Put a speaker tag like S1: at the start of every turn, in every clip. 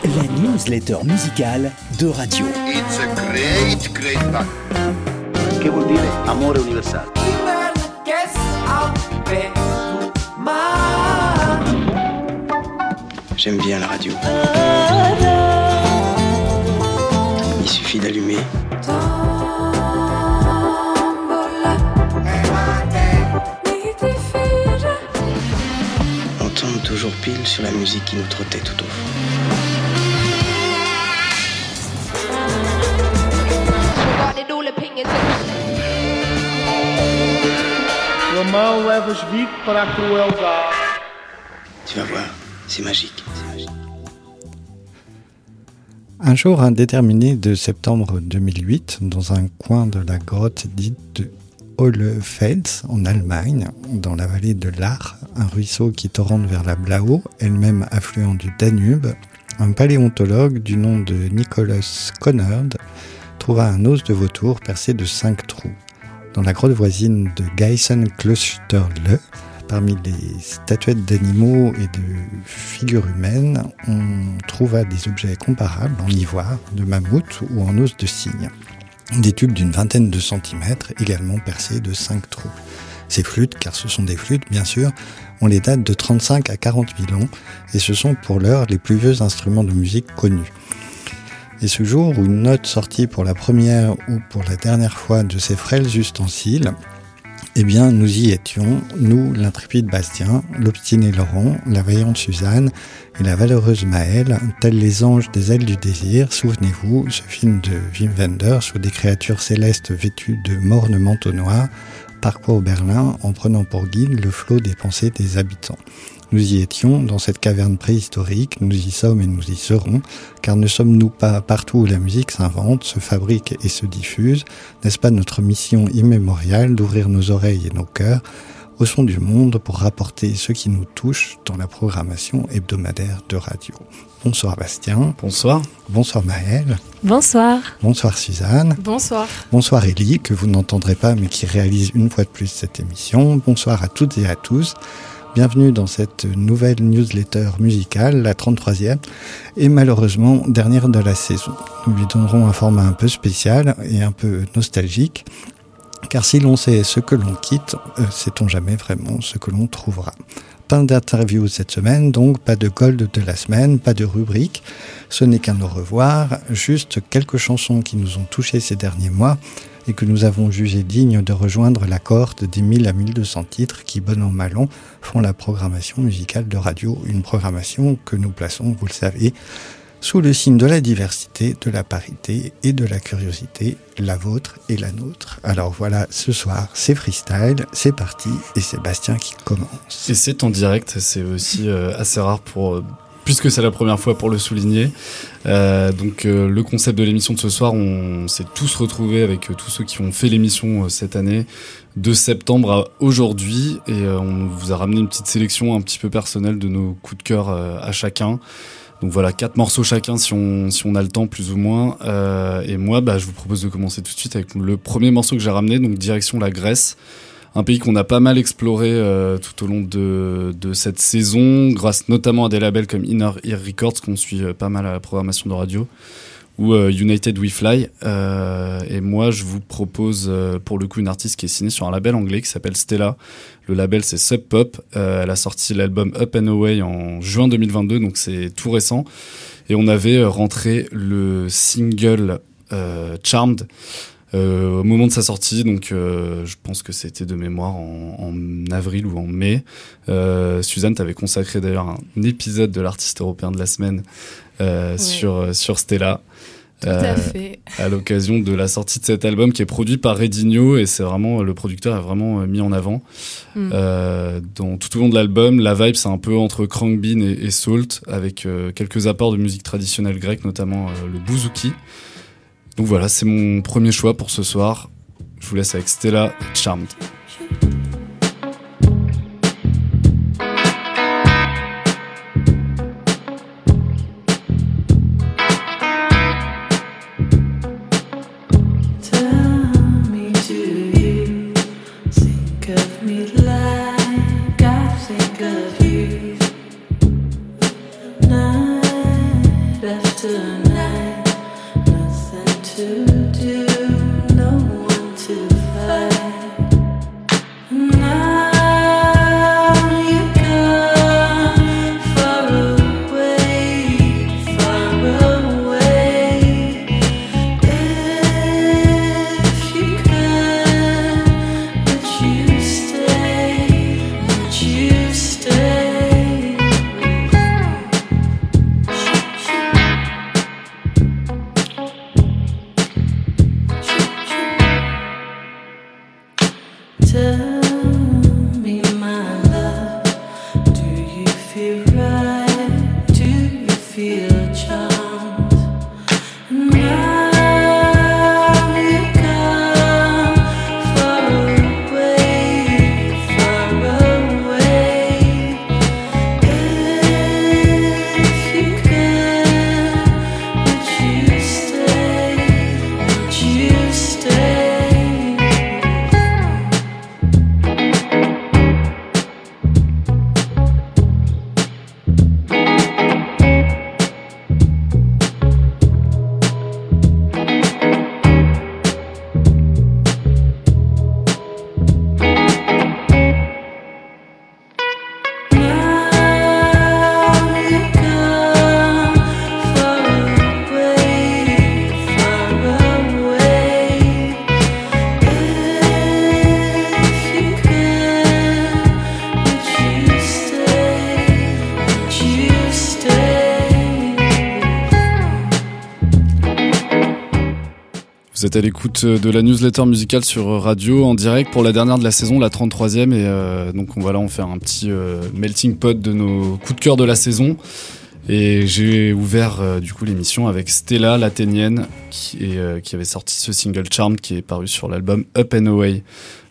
S1: La newsletter musicale de radio.
S2: It's a great, great fun.
S3: Che vuol dire amore universale?
S4: J'aime bien la radio. Il suffit d'allumer. On tombe toujours pile sur la musique qui nous trottait tout au fond.
S5: Lamão levas Vic para a crueldade.
S4: Tu vas voir, c'est magique.
S6: Un jour indéterminé de septembre 2008, dans un coin de la grotte dite de Hohlefels, en Allemagne, dans la vallée de l'Ar, un ruisseau qui torrente vers la Blau, elle-même affluent du Danube, un paléontologue du nom de Nicolas Connard trouva un os de vautour percé de cinq trous. Dans la grotte voisine de Geisenklosterle, Parmi les statuettes d'animaux et de figures humaines, on trouva des objets comparables en ivoire, de mammouth ou en os de cygne. Des tubes d'une vingtaine de centimètres, également percés de cinq trous. Ces flûtes, car ce sont des flûtes bien sûr, ont les dates de 35 à 40 000 ans et ce sont pour l'heure les plus vieux instruments de musique connus. Et ce jour où une note sortit pour la première ou pour la dernière fois de ces frêles ustensiles, eh bien, nous y étions, nous, l'intrépide Bastien, l'obstiné Laurent, la vaillante Suzanne et la valeureuse Maëlle, tels les anges des ailes du désir, souvenez-vous, ce film de Wim Wenders où des créatures célestes vêtues de mornes manteaux noirs parcourent Berlin en prenant pour guide le flot des pensées des habitants. Nous y étions, dans cette caverne préhistorique, nous y sommes et nous y serons, car ne sommes-nous pas partout où la musique s'invente, se fabrique et se diffuse N'est-ce pas notre mission immémoriale d'ouvrir nos oreilles et nos cœurs au son du monde pour rapporter ce qui nous touche dans la programmation hebdomadaire de radio? Bonsoir Bastien.
S7: Bonsoir.
S6: Bonsoir Maëlle.
S8: Bonsoir.
S6: Bonsoir Suzanne.
S8: Bonsoir.
S6: Bonsoir Élie, que vous n'entendrez pas mais qui réalise une fois de plus cette émission. Bonsoir à toutes et à tous. Bienvenue dans cette nouvelle newsletter musicale, la 33e, et malheureusement dernière de la saison. Nous lui donnerons un format un peu spécial et un peu nostalgique, car si l'on sait ce que l'on quitte, euh, sait-on jamais vraiment ce que l'on trouvera. Pas d'interview cette semaine, donc pas de gold de la semaine, pas de rubrique. Ce n'est qu'un au revoir, juste quelques chansons qui nous ont touchés ces derniers mois et que nous avons jugé dignes de rejoindre la cohorte des 1000 à 1200 titres qui, bon an mal an, font la programmation musicale de radio. Une programmation que nous plaçons, vous le savez, sous le signe de la diversité, de la parité et de la curiosité, la vôtre et la nôtre. Alors voilà, ce soir, c'est freestyle, c'est parti, et c'est Bastien qui commence.
S7: Et c'est en direct, c'est aussi euh, assez rare pour... euh, Puisque c'est la première fois pour le souligner. Euh, donc euh, le concept de l'émission de ce soir, on s'est tous retrouvés avec euh, tous ceux qui ont fait l'émission euh, cette année, de septembre à aujourd'hui, et on vous a ramené une petite sélection un petit peu personnelle de nos coups de cœur à chacun. Donc voilà, quatre morceaux chacun si on, si on a le temps plus ou moins. Et moi, bah, je vous propose de commencer tout de suite avec le premier morceau que j'ai ramené, donc direction la Grèce. Un pays qu'on a pas mal exploré euh, tout au long de, de cette saison, grâce notamment à des labels comme Inner Ear Records, qu'on suit euh, pas mal à la programmation de radio, ou euh, United We Fly. Euh, et moi, je vous propose euh, pour le coup une artiste qui est signée sur un label anglais qui s'appelle Stella. Le label, c'est Sub Pop. Elle a sorti l'album Up and Away en juin 2022, donc c'est tout récent. Et on avait rentré le single Charmed. Euh, au moment de sa sortie, donc euh, je pense que c'était de mémoire en, en avril ou en mai. Euh, Suzanne, t'avais consacré d'ailleurs un épisode de l'artiste européen de la semaine euh, sur sur Stella.
S8: Tout
S7: Euh,
S8: à fait.
S7: à l'occasion de la sortie de cet album qui est produit par Redigno et c'est vraiment le producteur est vraiment euh, mis en avant
S8: Mm.
S7: euh, dans tout au long de l'album la vibe c'est un peu entre Crank Bean et, et Salt avec euh, quelques apports de musique traditionnelle grecque notamment euh, le bouzouki donc voilà c'est mon premier choix pour ce soir. Je vous laisse avec Stella Charmed
S9: Tell.
S7: Êtes à l'écoute de la newsletter musicale sur radio en direct pour la dernière de la saison, la 33e. Et euh, donc on va là en faire un petit euh, melting pot de nos coups de cœur de la saison. Et j'ai ouvert euh, du coup l'émission avec Stella, l'Athénienne, qui, est, euh, qui avait sorti ce single Charmed qui est paru sur l'album Up and Away.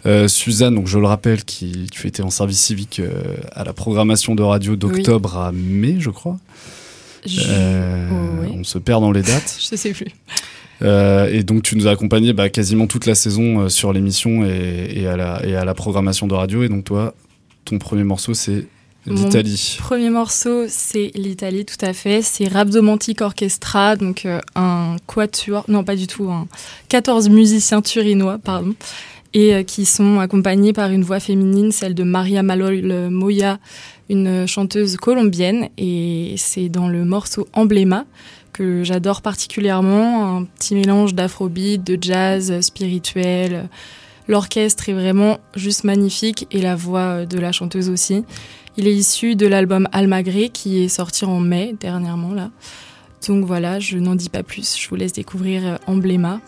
S7: Euh, Suzanne, donc je le rappelle, qui tu étais en service civique euh, à la programmation de radio d'octobre à mai, je crois.
S8: Je...
S7: Euh,
S8: Oh.
S7: On se perd dans les dates.
S8: Je sais plus.
S7: Euh, et donc tu nous as accompagnés bah, quasiment toute la saison euh, sur l'émission et, et, à la, et à la programmation de radio. Et donc toi, ton premier morceau c'est l'Italie.
S8: Premier morceau, c'est l'Italie, tout à fait. C'est Rhapsomantic Orchestra, donc euh, un quatuor, non pas du tout, un 14 musiciens turinois, pardon, et euh, qui sont accompagnés par une voix féminine, celle de Maria Malol Moya, une chanteuse colombienne, et c'est dans le morceau Emblema que j'adore particulièrement, un petit mélange d'afrobeat, de jazz spirituel. L'orchestre est vraiment juste magnifique et la voix de la chanteuse aussi. Il est issu de l'album Almagré qui est sorti en mai dernièrement là. Donc voilà, je n'en dis pas plus, je vous laisse découvrir euh, Emblema.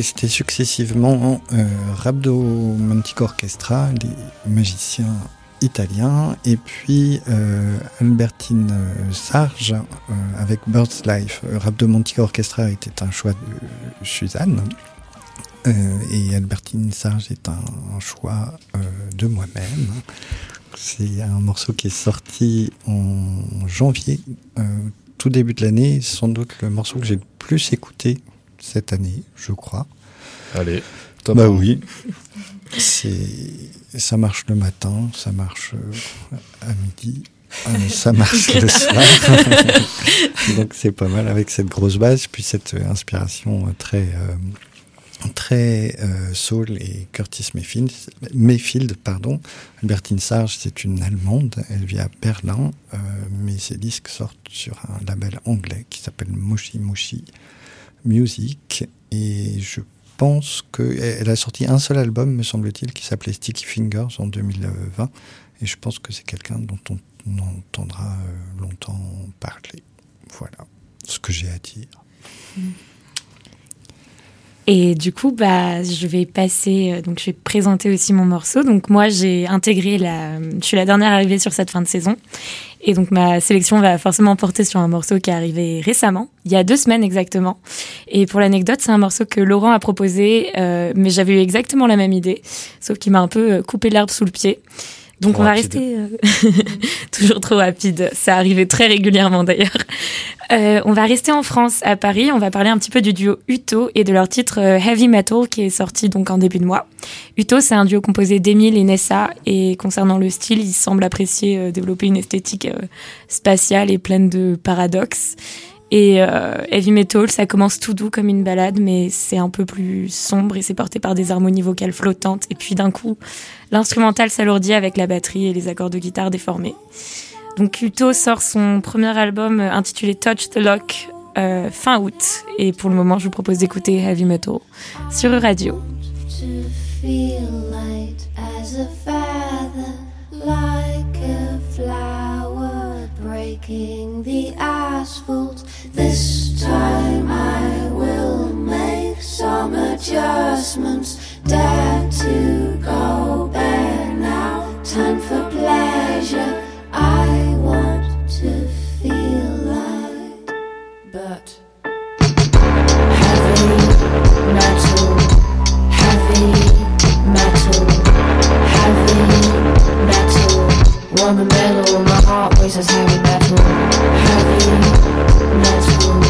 S6: Et c'était successivement euh, Rabdo Mantic Orchestra, les magiciens italiens, et puis euh, Albertine euh, Sarge euh, avec Bird's Life. Rabdo Mantic Orchestra était un choix de Suzanne. et Albertine Sarge est un, un choix de moi-même. C'est un morceau qui est sorti en janvier, tout début de l'année, sans doute le morceau que j'ai le plus écouté cette année, je crois.
S7: Allez, top.
S6: Bah oui. C'est, ça marche le matin, ça marche euh, à midi, euh, ça marche le soir. Donc c'est pas mal avec cette grosse base, puis cette euh, inspiration euh, très, très euh, soul et Curtis Mayfield, Mayfield pardon. Albertine Sarge, c'est une Allemande, elle vit à Berlin, euh, mais ses disques sortent sur un label anglais qui s'appelle Moshi Moshi Music, et je pense qu'elle a sorti un seul album, me semble-t-il, qui s'appelait Sticky Fingers en 2020. Et je pense que c'est quelqu'un dont on, entendra euh, longtemps parler. Voilà ce que j'ai à dire.
S10: Et du coup, bah, je vais passer, euh, donc je vais présenter aussi mon morceau. Donc moi, j'ai intégré la, je suis la dernière arrivée sur cette fin de saison. Et donc ma sélection va forcément porter sur un morceau qui est arrivé récemment, il y a deux semaines exactement. Et pour l'anecdote, c'est un morceau que Laurent a proposé, euh, mais j'avais eu exactement la même idée, sauf qu'il m'a un peu euh, coupé l'herbe sous le pied. Donc
S7: Trop
S10: on va
S7: rapide.
S10: rester euh, toujours trop rapide. Ça arrivait très régulièrement d'ailleurs. Euh, on va rester en France, à Paris. On va parler un petit peu du duo Uto et de leur titre euh, Heavy Metal qui est sorti donc en début de mois. Uto, c'est un duo composé d'Emile et Nessa et concernant le style, ils semblent apprécier euh, développer une esthétique spatiale et pleine de paradoxes. Et euh, Heavy Metal, ça commence tout doux comme une balade, mais c'est un peu plus sombre et c'est porté par des harmonies vocales flottantes. Et puis d'un coup, l'instrumental s'alourdit avec la batterie et les accords de guitare déformés. Donc Uto sort son premier album euh, intitulé Touch the Lock euh, fin août. Et pour le moment, je vous propose d'écouter Heavy Metal sur Radio.
S11: breaking the asphalt. This time I will make some adjustments. Dare to go bare now. Time for pleasure. I want to feel light, but heavy metal. Heavy metal, heavy metal. Want the metal, my heart races heavy metal. Heavy metal,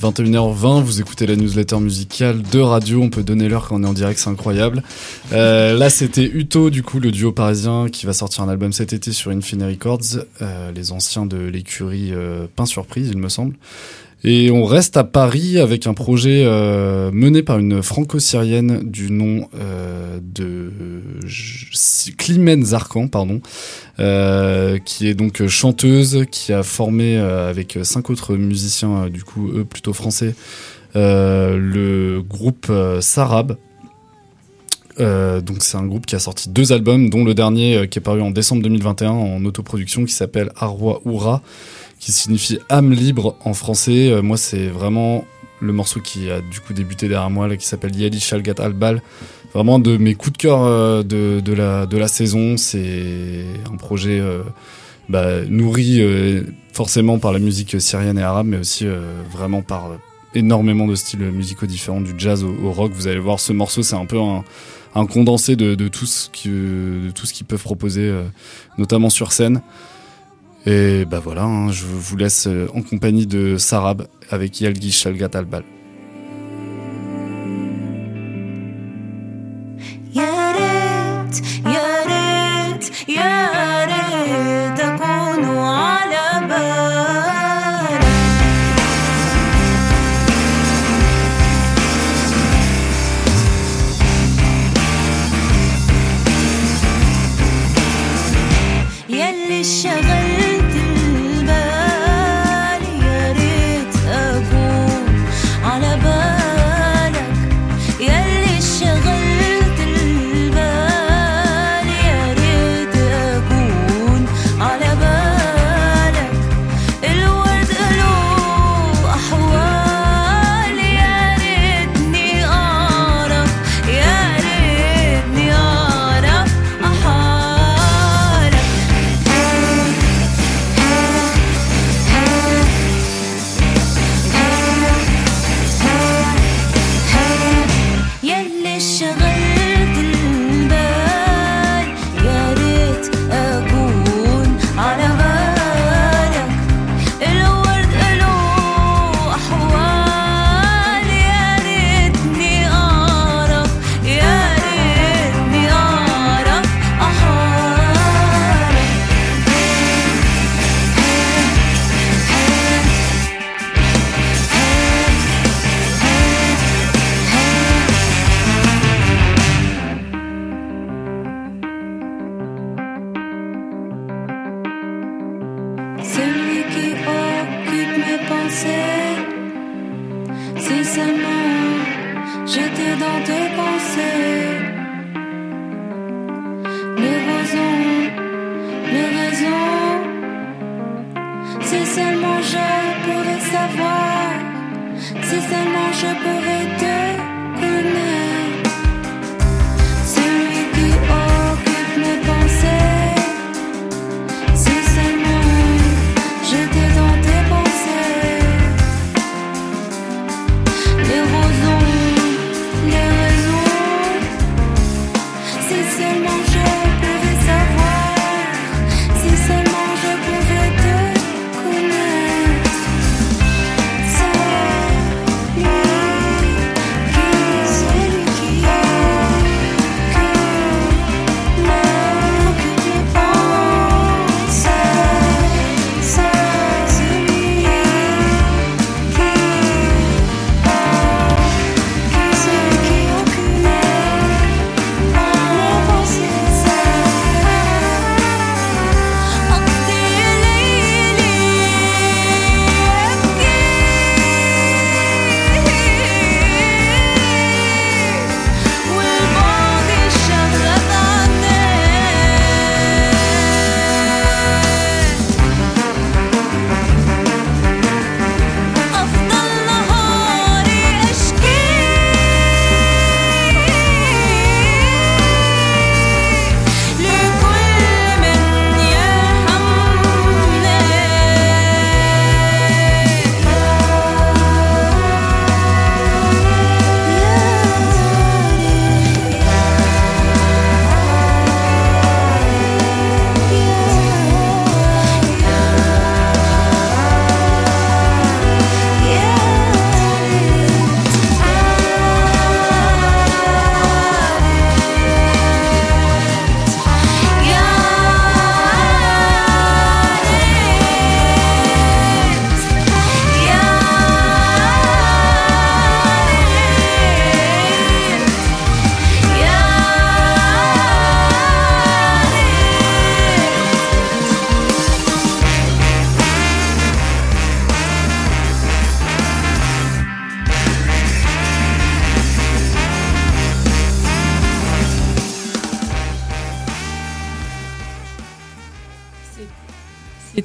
S7: 21h20, vous écoutez la newsletter musicale de radio, on peut donner l'heure quand on est en direct, c'est incroyable. Euh, là c'était Uto, du coup le duo parisien qui va sortir un album cet été sur Infinity Records, euh, les anciens de l'écurie euh, Pain Surprise il me semble. Et on reste à Paris avec un projet euh, mené par une franco-syrienne du nom euh, de Climène Zarkan, pardon, euh, qui est donc chanteuse, qui a formé euh, avec cinq autres musiciens, euh, du coup eux plutôt français, euh, le groupe Sarab. Donc c'est un groupe qui a sorti deux albums, dont le dernier qui est paru en décembre 2021 en autoproduction, qui s'appelle Arwa Oura qui signifie âme libre en français. Euh, moi, c'est vraiment le morceau qui a du coup débuté derrière moi, là, qui s'appelle Yali Shalgat Albal. Vraiment de mes coups de cœur euh, de, de, la, de la saison. C'est un projet euh, bah, nourri forcément par la musique syrienne et arabe, mais aussi vraiment par énormément de styles musicaux différents, du jazz au, rock. Vous allez voir, ce morceau, c'est un peu un, un condensé de, de, tout ce qui, de tout ce qu'ils peuvent proposer, notamment sur scène. Et bah voilà, hein, je vous laisse euh, en compagnie de Sarab avec Yalgi Shalgat Albal.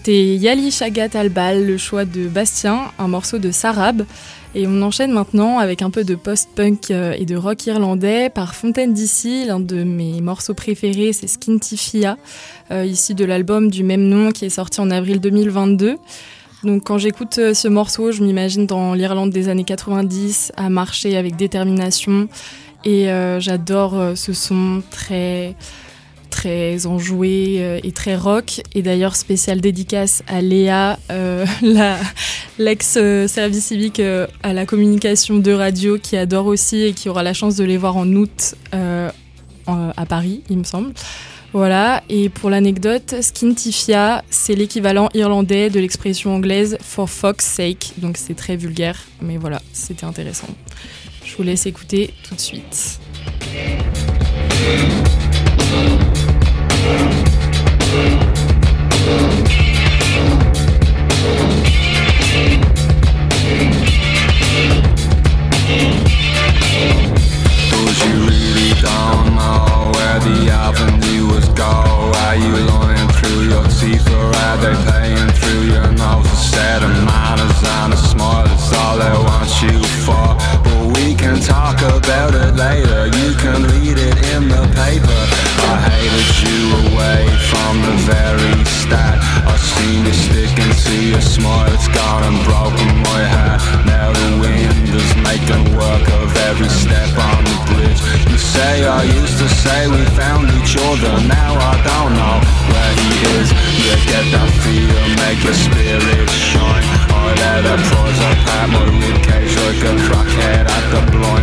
S8: C'était Yali Shagat Albal, le choix de Bastien, un morceau de Sarab. Et on enchaîne maintenant avec un peu de post-punk euh, et de rock irlandais par Fontaine d'ici. L'un de mes morceaux préférés, c'est Skintifia, euh, ici de l'album du même nom qui est sorti en avril 2022. Donc quand j'écoute euh, ce morceau, je m'imagine dans l'Irlande des années 90 à marcher avec détermination. Et j'adore ce son très très enjoué euh, et très rock. Et d'ailleurs, spéciale dédicace à Léa, euh, l'ex-service civique euh, à la communication de radio, qui adore aussi et qui aura la chance de les voir en août à Paris, il me semble. Voilà, et pour l'anecdote, Skintifia, c'est l'équivalent irlandais de l'expression anglaise for fuck's sake, donc c'est très vulgaire, mais voilà, c'était intéressant. Je vous laisse écouter tout de suite.
S12: Talk about it later, you can read it in the paper I hated you away from the very start. I've seen you sticking to your smile, it's gone and broken my heart. Now the wind is making work of every step on the bridge. You say I used to say we found each other Now I don't know where he is. You get that feel, make your spirit shine. I let her prize apart my ribcage like a crackhead at the blinds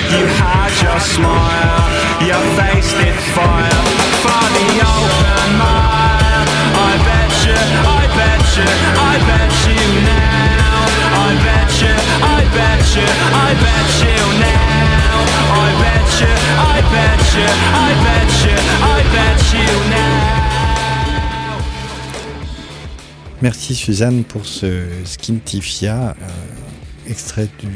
S12: you, you had your smile, your face did fire for the open mile. I bet you, I bet you, I bet you now. I bet you, I bet you, I bet you now. I bet you, I bet you, I bet you, I bet you now.
S6: Merci Suzanne pour ce Skintifia, euh, extrait du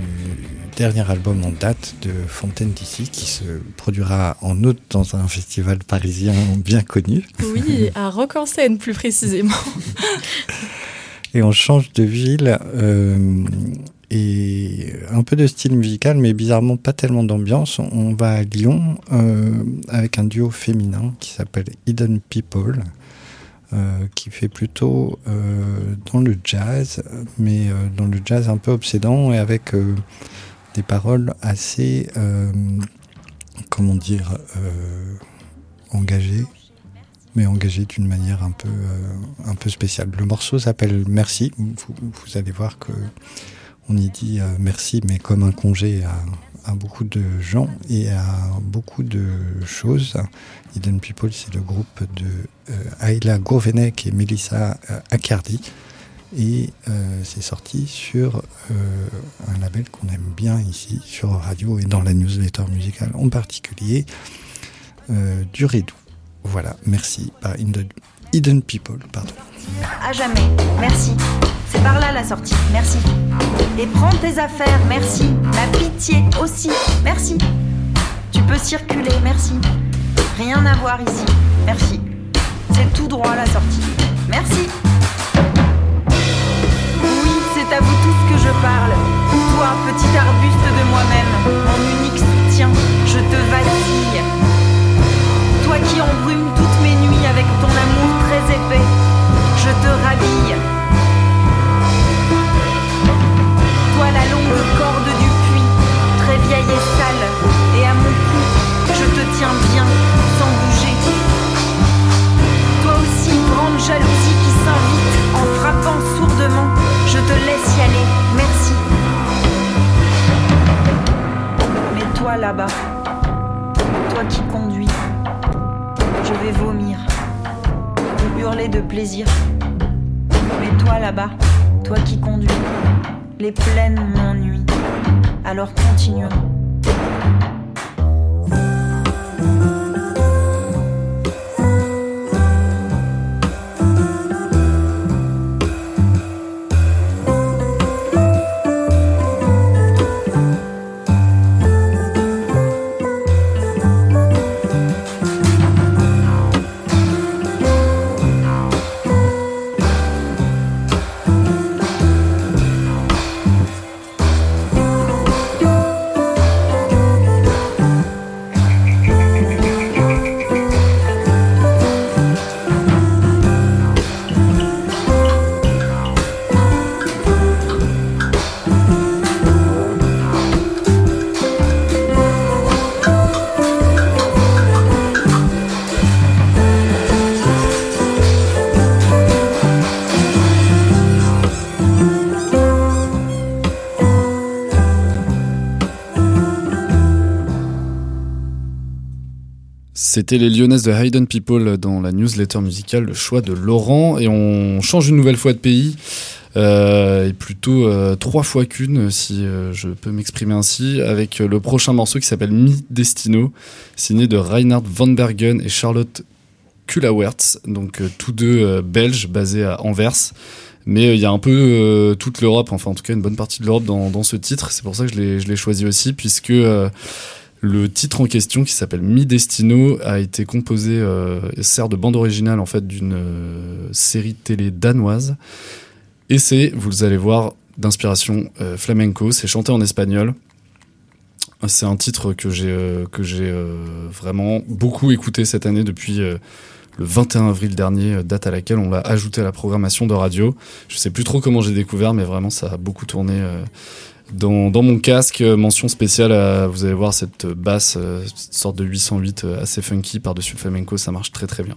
S6: dernier album en date de Fontaine d'ici qui se produira en août dans un festival parisien bien connu.
S8: Oui, à Rock en scène plus précisément.
S6: Et on change de ville euh, et un peu de style musical, mais bizarrement pas tellement d'ambiance. On va à Lyon euh, avec un duo féminin qui s'appelle Hidden People, euh, qui fait plutôt euh, dans le jazz, mais euh, dans le jazz un peu obsédant et avec des paroles assez, comment dire, engagées mais engagé d'une manière un peu, un peu spéciale. Le morceau s'appelle Merci. Vous, allez voir que on y dit merci, mais comme un congé à, à beaucoup de gens et à beaucoup de choses. Hidden People, c'est le groupe de euh, Ayla Gourvenec et Melissa euh, Accardi. Et euh, c'est sorti sur un label qu'on aime bien ici, sur Radio et dans la newsletter musicale en particulier, euh, du Redou. Voilà, merci par Hidden People, pardon.
S13: À jamais, merci. C'est par là la sortie, merci. Et prends tes affaires, merci. La pitié aussi, merci. Tu peux circuler, merci. Rien à voir ici, merci. C'est tout droit la sortie, merci. Oui, c'est à vous tous que je parle. Toi, petit arbuste de moi-même, mon unique soutien, je te vacille.
S7: C'était les Lyonnaises de Hayden People dans la newsletter musicale Le choix de Laurent. Et on change une nouvelle fois de pays. Euh, et plutôt euh, trois fois qu'une, si euh, je peux m'exprimer ainsi, avec le prochain morceau qui s'appelle Mi Destino, signé de Reinhard Van Bergen et Charlotte Kulawerts, donc tous deux belges basés à Anvers. Mais il y a un peu toute l'Europe, enfin en tout cas une bonne partie de l'Europe dans, dans ce titre. C'est pour ça que je l'ai- choisi aussi, puisque le titre en question, qui s'appelle Mi Destino, a été composé, euh, et sert de bande originale en fait d'une euh, série télé danoise. Et c'est, vous allez voir, d'inspiration euh, flamenco. C'est chanté en espagnol. C'est un titre que j'ai vraiment beaucoup écouté cette année depuis le 21 avril dernier, date à laquelle on l'a ajouté à la programmation de radio. Je sais plus trop comment j'ai découvert, mais vraiment ça a beaucoup tourné dans, mon casque. Euh, Mention spéciale, vous allez voir cette basse, euh, cette sorte de 808 euh, assez funky par-dessus le flamenco, ça marche très très bien.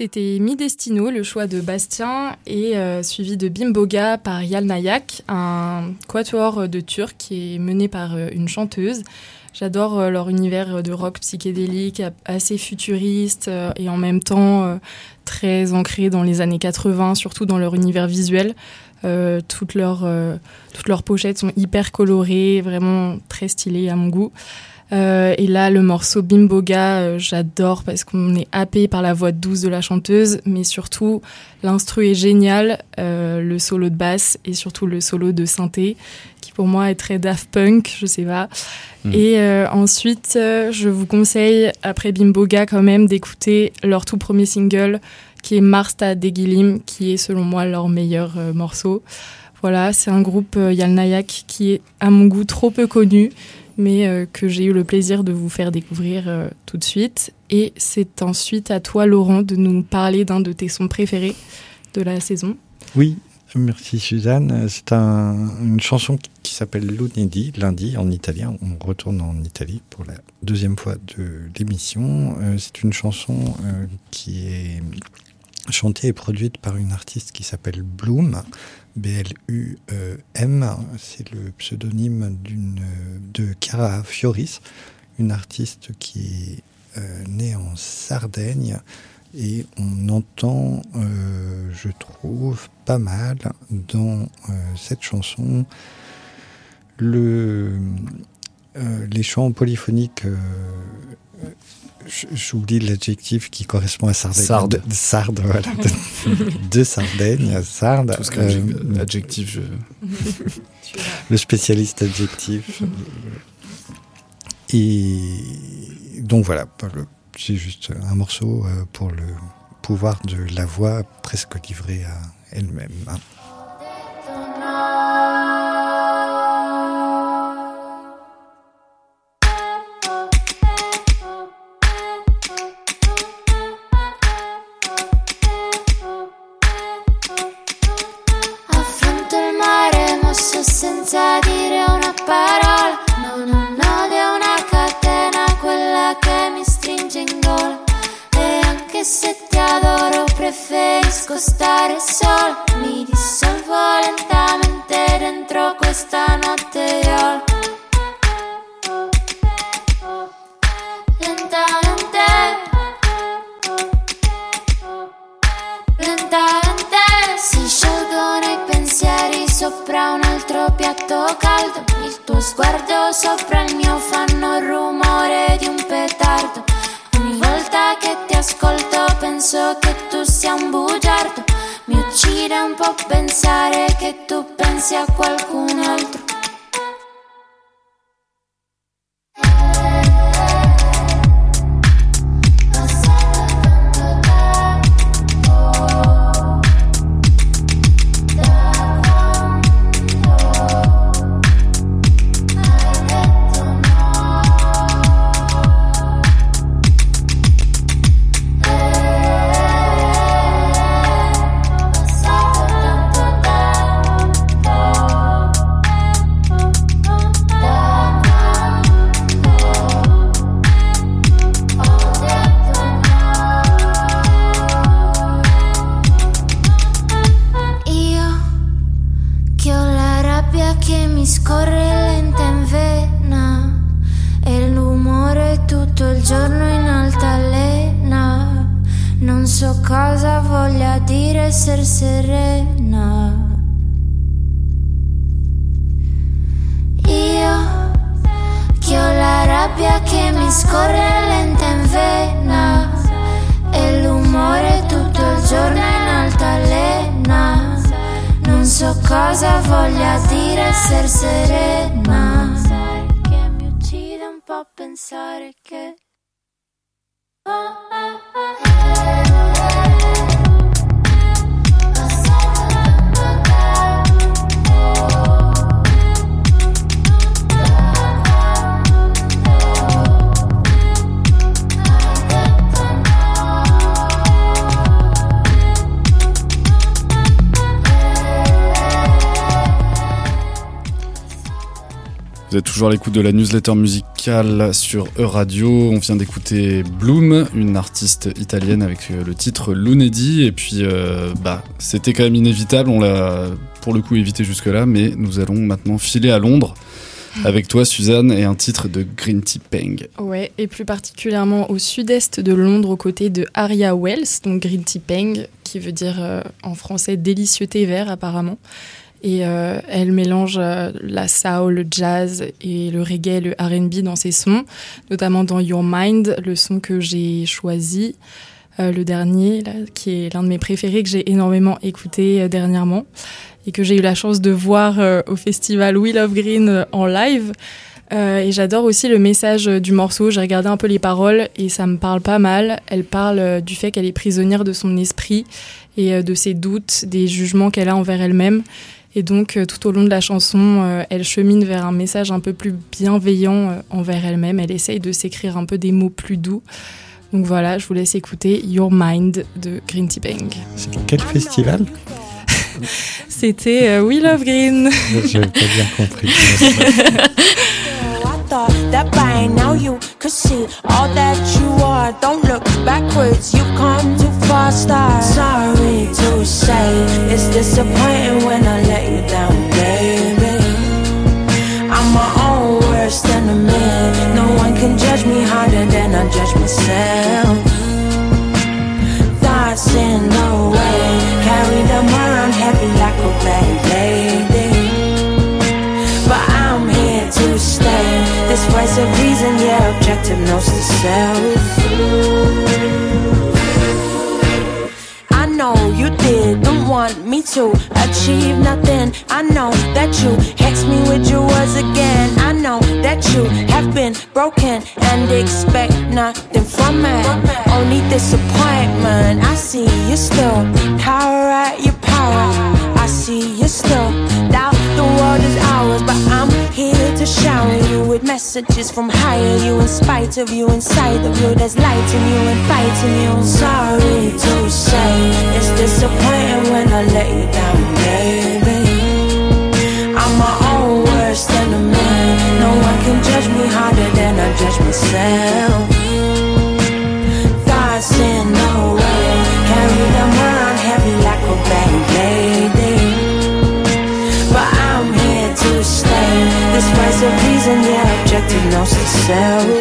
S8: C'était Mi Destino, le choix de Bastien, et euh, suivi de Bimboga par Yalnayak, un quatuor de Turcs qui est mené par euh, une chanteuse. J'adore euh, leur univers de rock psychédélique, assez futuriste et en même temps très ancré dans les années 80, surtout dans leur univers visuel. Toutes, leurs, toutes leurs pochettes sont hyper colorées, vraiment très stylées à mon goût. Euh, et là, le morceau Bimboga, euh, j'adore parce qu'on est happé par la voix douce de la chanteuse, mais surtout l'instru est génial, euh, le solo de basse et surtout le solo de synthé, qui pour moi est très Daft Punk, je sais pas.
S14: Mhm.
S8: Et ensuite, je vous conseille, après Bimboga quand même, d'écouter leur tout premier single, qui est Marsta Degilim, qui est selon moi leur meilleur morceau. Voilà, c'est un groupe Yalnayak qui est à mon goût trop peu connu, mais euh, que j'ai eu le plaisir de vous faire découvrir euh, tout de suite. Et c'est ensuite à toi, Laurent, de nous parler d'un de tes sons préférés de la saison.
S6: Oui, merci Suzanne. C'est un- une chanson qui, s'appelle Lunedì, lundi en italien. On retourne en Italie pour la deuxième fois de l'émission. Euh, c'est une chanson qui est chantée et produite par une artiste qui s'appelle Bloom, B-L-U-M. C'est le pseudonyme de Chiara Fioris, une artiste qui est euh, née en Sardaigne et on entend, euh, je trouve, pas mal dans euh, cette chanson le, les chants polyphoniques. J'oublie l'adjectif qui correspond à Sardaigne.
S7: Sarde.
S6: De, sarde, voilà. De, de Sardaigne, Sarde.
S7: Tout ce que
S6: euh,
S7: adjectif, je...
S6: le spécialiste adjectif. Et donc voilà, c'est juste un morceau euh, pour, le, pouvoir de la voix presque livrée à elle-même.
S9: Pensare che tu pensi a qualcun altro.
S7: Toujours à l'écoute de la newsletter musicale sur E-Radio. On vient d'écouter Bloom, une artiste italienne avec euh, le titre Lunedì. Et puis, euh, bah, c'était quand même inévitable. On l'a pour le coup évité jusque-là, mais nous allons maintenant filer à Londres avec toi, Suzanne, et un titre de Green Tea Peng.
S8: Ouais, et plus particulièrement au sud-est de Londres, aux côtés de Aria Wells, donc Green Tea Peng, qui veut dire euh, en français délicieux thé vert apparemment. Et euh, elle mélange euh, la soul, le jazz et le reggae, le R&B dans ses sons, notamment dans Your Mind, le son que j'ai choisi, euh, le dernier, là, qui est l'un de mes préférés que j'ai énormément écouté euh, dernièrement et que j'ai eu la chance de voir euh, au festival We Love Green en live. Et j'adore aussi le message du morceau. J'ai regardé un peu les paroles et ça me parle pas mal. Elle parle du fait qu'elle est prisonnière de son esprit et de ses doutes, des jugements qu'elle a envers elle-même. Et donc, euh, tout au long de la chanson, euh, elle chemine vers un message un peu plus bienveillant euh, envers elle-même. Elle essaye de s'écrire un peu des mots plus doux. Donc voilà, je vous laisse écouter Your Mind de Green Tea Bang.
S6: C'est quel festival?
S8: C'était We Love Green.
S6: J'avais pas bien compris.
S14: That by now you could see all that you are. Don't look backwards, you've come too far. Start. Sorry to say, it's disappointing when I let you down, baby. I'm my own worst enemy. No one can judge me harder than I judge myself. This voice of reason, yeah, objective knows to self. I know you didn't want me to achieve nothing. I know that you hex me with your words again. I know that you have been broken and expect nothing from me. Only disappointment. I see you still power at your power. I see you still doubt the world is ours, but I'm to shower you with messages from higher. You, in spite of you, inside of you, there's light in you and fight in you. Sorry to say, it's disappointing when I let you down, baby. myself.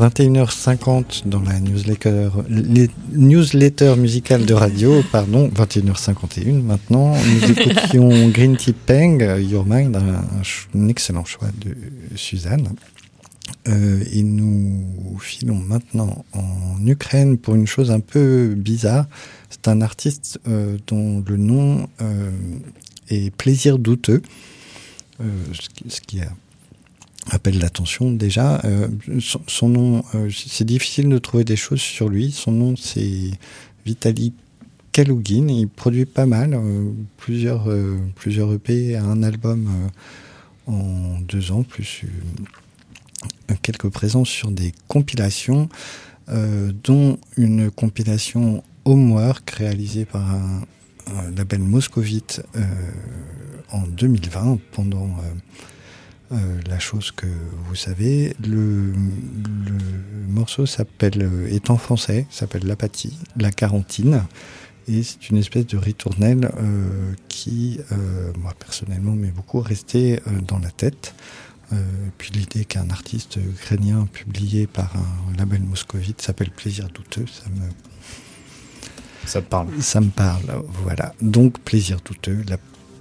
S6: 21h50 dans la newsletter, les newsletter musicale de radio, pardon, 21h51 maintenant. Nous écoutions Green Tea Peng, Your Mind, un, excellent choix de Suzanne. Euh, et nous filons maintenant en Ukraine pour une chose un peu bizarre. C'est un artiste euh, dont le nom euh, est Plaisir douteux, ce qui, ce qui a- appelle l'attention déjà. Euh, son, nom, euh, c'est difficile de trouver des choses sur lui. Son nom, c'est Vitaly Kalugin. Il produit pas mal, euh, plusieurs, plusieurs EP, un album en deux ans, plus quelques présences sur des compilations, dont une compilation Homework réalisée par un, un label moscovite en 2020 pendant euh, la chose que vous savez. Le, le morceau s'appelle, euh, est en français, s'appelle L'apathie, la quarantine. Et c'est une espèce de ritournelle euh, qui, euh, moi personnellement, m'est beaucoup resté dans la tête. Puis l'idée qu'un artiste ukrainien publié par un label moscovite s'appelle Plaisir douteux, ça me,
S7: Ça te parle.
S6: ça me parle, voilà. Donc Plaisir douteux, la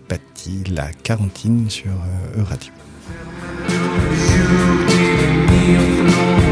S6: pâtie, la quarantine sur Euradio.
S12: You
S6: keep me afloat.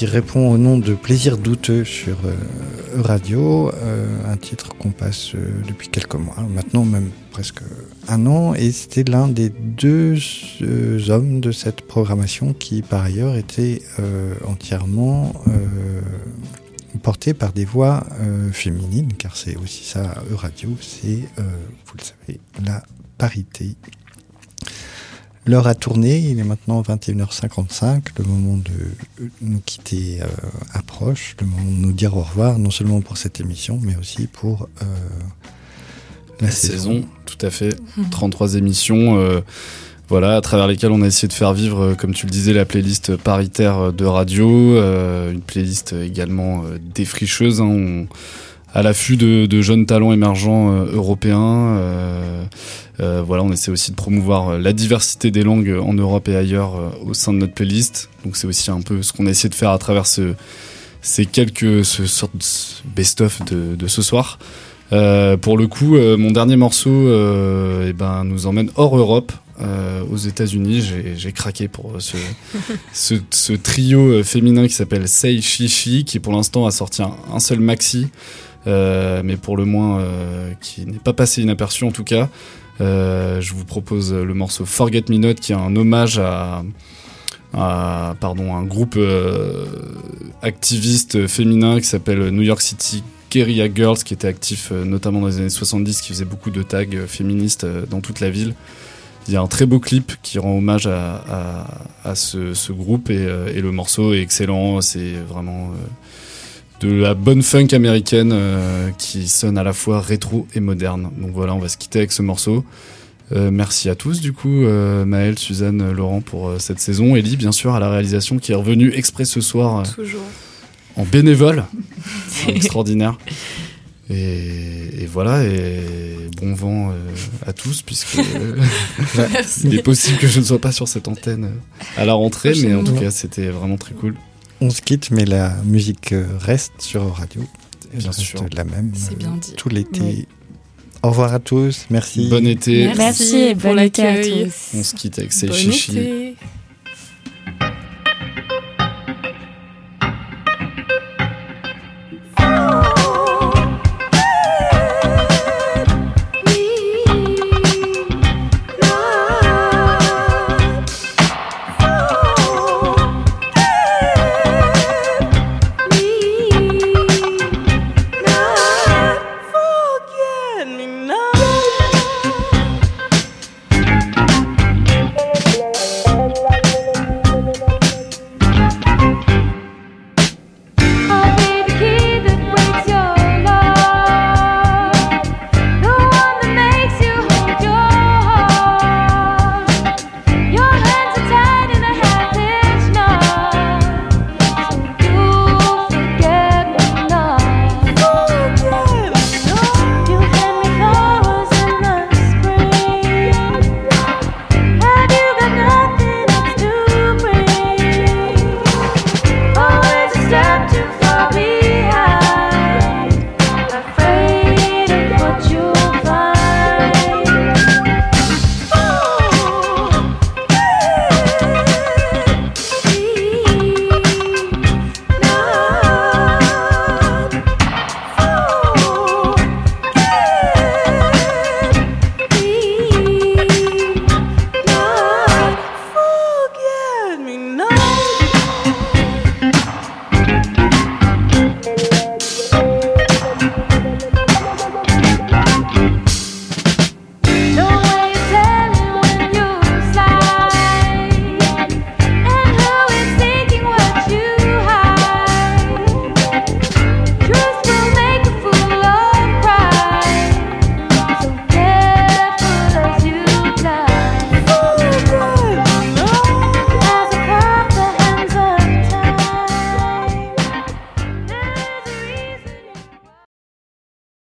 S6: Qui répond au nom de Plaisir douteux sur euh, Radio, euh, un titre qu'on passe euh, depuis quelques mois, maintenant même presque un an, et c'était l'un des deux euh, hommes de cette programmation qui par ailleurs était entièrement porté par des voix féminines, car c'est aussi ça Radio, c'est, vous le savez, la parité. L'heure a tourné, il est maintenant 21h55, le moment de nous quitter euh, approche, le moment de nous dire au revoir, non seulement pour cette émission, mais aussi pour euh, la,
S7: La saison, tout à fait. 33 émissions, euh, voilà, à travers lesquelles on a essayé de faire vivre, euh, comme tu le disais, la playlist paritaire euh, de radio, euh, une playlist également euh, défricheuse, hein, on- à l'affût de, de jeunes talents émergents euh, européens. euh, euh, voilà, on essaie aussi de promouvoir la diversité des langues en Europe et ailleurs au sein de notre playlist. Donc c'est aussi un peu ce qu'on a essayé de faire à travers ce, ces quelques ce sorte de best-of de, de ce soir. Euh, pour le coup, euh, mon dernier morceau euh, eh ben, nous emmène hors Europe, euh, aux États-Unis. J'ai- craqué pour ce, ce, ce trio féminin qui s'appelle Sei Shishi, qui pour l'instant a sorti un, un seul maxi, mais pour le moins euh, qui n'est pas passé inaperçu en tout cas. Euh, je vous propose le morceau Forget Me Not, qui est un hommage à, pardon, un groupe euh, activiste féminin qui s'appelle New York City Guerrilla Girls, qui était actif euh, notamment dans les années 70, qui faisait beaucoup de tags euh, féministes euh, dans toute la ville. Il y a un très beau clip qui rend hommage à, ce, groupe et, euh, le morceau est excellent. C'est vraiment euh, de la bonne funk américaine euh, qui sonne à la fois rétro et moderne. Donc voilà, on va se quitter avec ce morceau. Euh, merci à tous du coup, euh, Maël, Suzanne, Laurent pour euh, cette saison. Ellie, bien sûr, à la réalisation qui est revenue exprès ce soir
S8: Toujours.
S7: en bénévole. Extraordinaire. Et, et voilà, et bon vent à tous, puisque il est possible que je ne sois pas sur cette antenne à la rentrée, mais en tout cas, c'était vraiment très cool.
S6: On se quitte, mais la musique euh, reste sur Radio. Elle
S7: Bien
S6: reste
S7: sûr.
S6: la même
S8: C'est
S6: euh,
S8: bien dit.
S6: tout l'été.
S8: Oui.
S6: Au revoir à tous, merci.
S7: Bon été.
S10: Merci et
S8: pour
S10: bon été à
S8: l'accueil.
S10: tous.
S7: On se quitte avec ces
S8: Bon
S7: chichis.
S8: été.